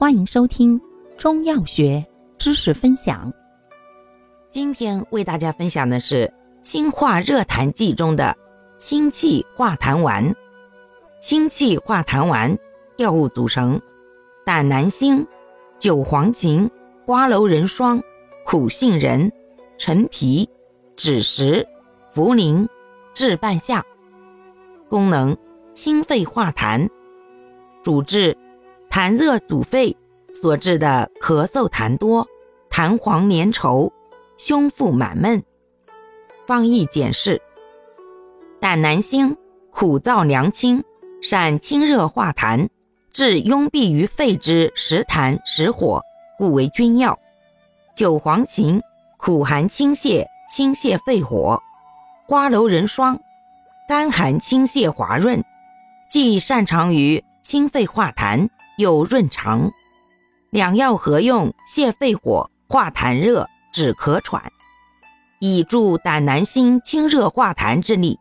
欢迎收听中药学知识分享。今天为大家分享的是清化热痰剂中的清气化痰丸。清气化痰丸药物组成：胆南星、酒黄芩、瓜蒌仁霜、苦杏仁、陈皮、枳实、茯苓、炙半夏。功能：清肺化痰。主治。痰热阻肺所致的咳嗽痰多、痰黄粘稠、胸腹满闷。方义简释：胆南星苦燥凉清，善清热化痰，治壅闭于肺之实痰实火，故为君药。韭黄芩苦寒清泻，清泻肺火。瓜蒌仁霜甘寒清泻滑润，既擅长于清肺化痰。有润肠，两药合用，泻肺火，化痰热，止咳喘，以助胆南星清热化痰之力，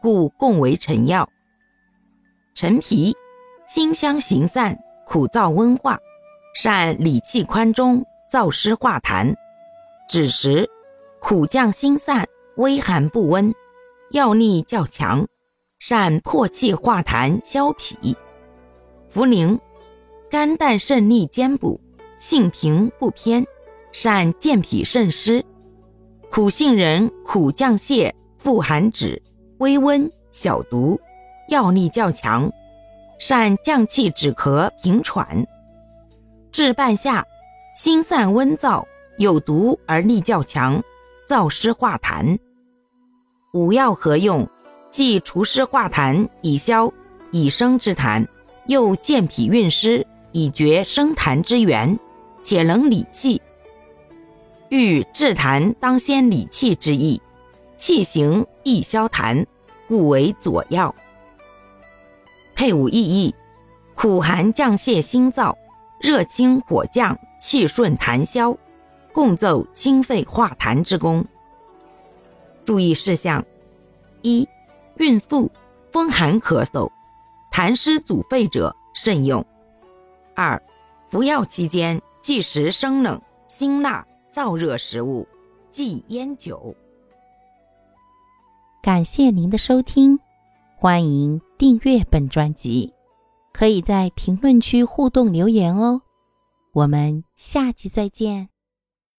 故共为臣药。陈皮辛香行散，苦燥温化，善理气宽中，燥湿化痰。枳实苦降心散，微寒不温，药力较强，善破气化痰消痞。茯苓。肝胆肾利兼补，性平不偏，善健脾渗湿。苦杏仁苦降泻，富含脂，微温小毒，药力较强，善降气止咳平喘。治半夏心散温燥，有毒而力较强，燥湿化痰。五药合用，既除湿化痰，以消已生之痰，又健脾运湿。以绝生痰之源，且能理气。欲治痰，当先理气之意。气行易消痰，故为佐药。配伍意义：苦寒降泻心燥，热清火降气顺痰消，共奏清肺化痰之功。注意事项：一、孕妇、风寒咳嗽、痰湿阻肺者慎用。二、服药期间忌食生冷、辛辣、燥热食物，忌烟酒。感谢您的收听，欢迎订阅本专辑，可以在评论区互动留言哦。我们下期再见。